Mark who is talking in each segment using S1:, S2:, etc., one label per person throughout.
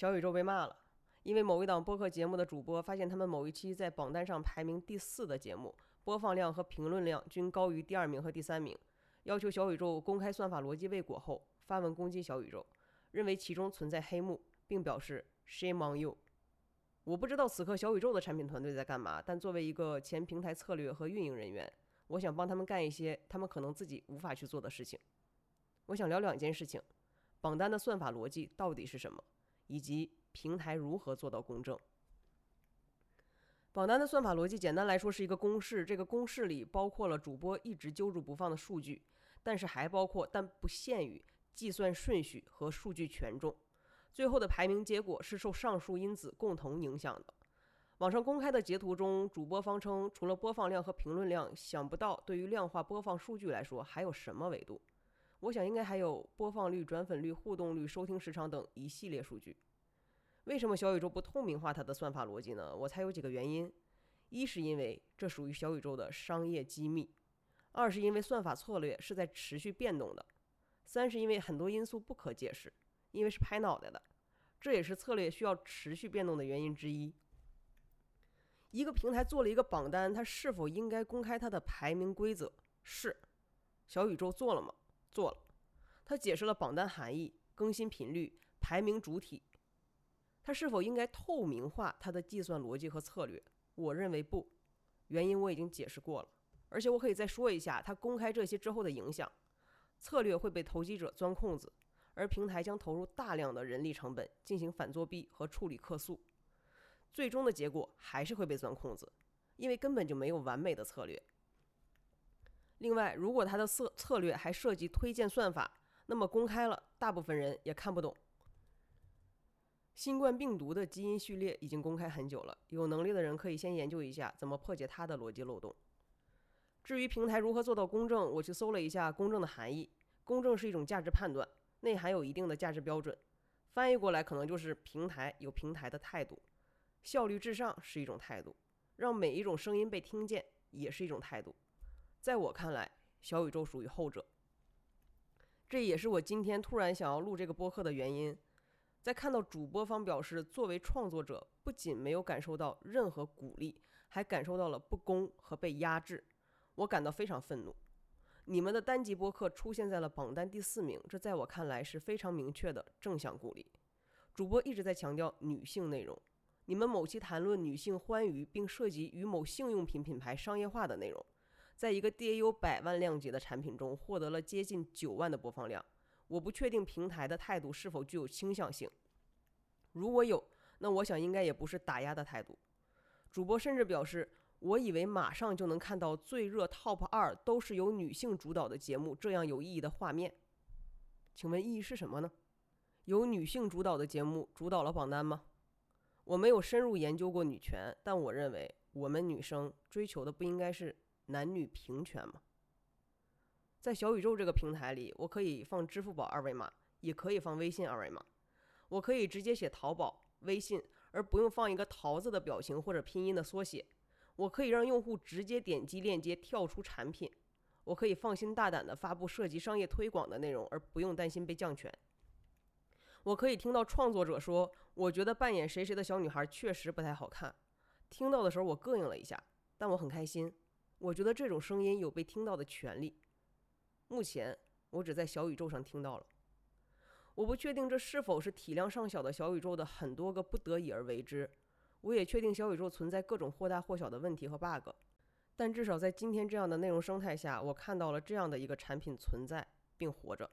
S1: 小宇宙被骂了，因为某一档播客节目的主播发现他们某一期在榜单上排名第四的节目，播放量和评论量均高于第二名和第三名，要求小宇宙公开算法逻辑未果后，发文攻击小宇宙，认为其中存在黑幕，并表示 shame on you。我不知道此刻小宇宙的产品团队在干嘛，但作为一个前平台策略和运营人员，我想帮他们干一些他们可能自己无法去做的事情。我想聊两件事情：榜单的算法逻辑到底是什么，以及平台如何做到公正。榜单的算法逻辑简单来说是一个公式，这个公式里包括了主播一直揪住不放的数据，但是还包括但不限于计算顺序和数据权重。最后的排名结果是受上述因子共同影响的。网上公开的截图中，主播方称除了播放量和评论量，想不到对于量化播放数据来说还有什么维度。我想应该还有播放率、转粉率、互动率、收听时长等一系列数据。为什么小宇宙不透明化它的算法逻辑呢？我猜有几个原因：一是因为这属于小宇宙的商业机密；二是因为算法策略是在持续变动的；三是因为很多因素不可解释，因为是拍脑袋的。这也是策略需要持续变动的原因之一。一个平台做了一个榜单，它是否应该公开它的排名规则？是。小宇宙做了吗？做了。他解释了榜单含义、更新频率、排名主体。他是否应该透明化他的计算逻辑和策略？我认为不，原因我已经解释过了，而且我可以再说一下他公开这些之后的影响：策略会被投机者钻空子，而平台将投入大量的人力成本进行反作弊和处理客诉，最终的结果还是会被钻空子，因为根本就没有完美的策略。另外，如果它的策策略还涉及推荐算法，那么公开了，大部分人也看不懂。新冠病毒的基因序列已经公开很久了，有能力的人可以先研究一下怎么破解它的逻辑漏洞。至于平台如何做到公正，我去搜了一下公正的含义。公正是一种价值判断，内含有一定的价值标准，翻译过来可能就是平台有平台的态度。效率至上是一种态度，让每一种声音被听见也是一种态度。在我看来，小宇宙属于后者。这也是我今天突然想要录这个播客的原因。在看到主播方表示，作为创作者，不仅没有感受到任何鼓励，还感受到了不公和被压制，我感到非常愤怒。你们的单集播客出现在了榜单第四名，这在我看来是非常明确的正向鼓励。主播一直在强调女性内容，你们某期谈论女性欢愉，并涉及与某性用品品牌商业化的内容，在一个 DAU 百万量级的产品中获得了接近九万的播放量。我不确定平台的态度是否具有倾向性，如果有，那我想应该也不是打压的态度。主播甚至表示，我以为马上就能看到最热 TOP 二都是由女性主导的节目这样有意义的画面。请问意义是什么呢？由女性主导的节目主导了榜单吗？我没有深入研究过女权，但我认为我们女生追求的不应该是男女平权吗？在小宇宙这个平台里，我可以放支付宝二维码，也可以放微信二维码。我可以直接写淘宝、微信，而不用放一个桃子的表情或者拼音的缩写。我可以让用户直接点击链接跳出产品。我可以放心大胆地发布涉及商业推广的内容，而不用担心被降权。我可以听到创作者说：“我觉得扮演谁谁的小女孩确实不太好看。”听到的时候我膈应了一下，但我很开心。我觉得这种声音有被听到的权利。目前我只在小宇宙上听到了，我不确定这是否是体量上小的小宇宙的很多个不得已而为之。我也确定小宇宙存在各种或大或小的问题和 bug，但至少在今天这样的内容生态下，我看到了这样的一个产品存在并活着。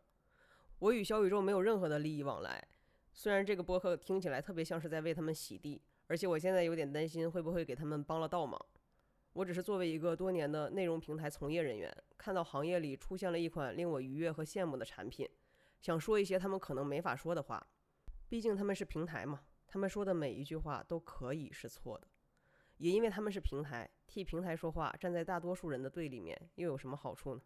S1: 我与小宇宙没有任何的利益往来，虽然这个播客听起来特别像是在为他们洗地，而且我现在有点担心会不会给他们帮了倒忙。我只是作为一个多年的内容平台从业人员，看到行业里出现了一款令我愉悦和羡慕的产品，想说一些他们可能没法说的话。毕竟他们是平台嘛，他们说的每一句话都可以是错的。也因为他们是平台，替平台说话，站在大多数人的对立面，又有什么好处呢？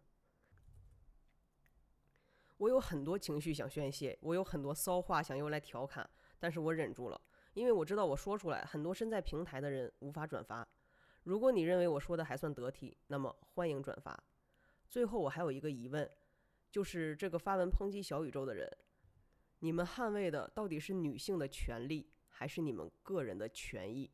S1: 我有很多情绪想宣泄，我有很多骚话想用来调侃，但是我忍住了，因为我知道我说出来，很多身在平台的人无法转发。如果你认为我说的还算得体，那么欢迎转发。最后，我还有一个疑问，就是这个发文抨击小宇宙的人，你们捍卫的到底是女性的权利，还是你们个人的权益？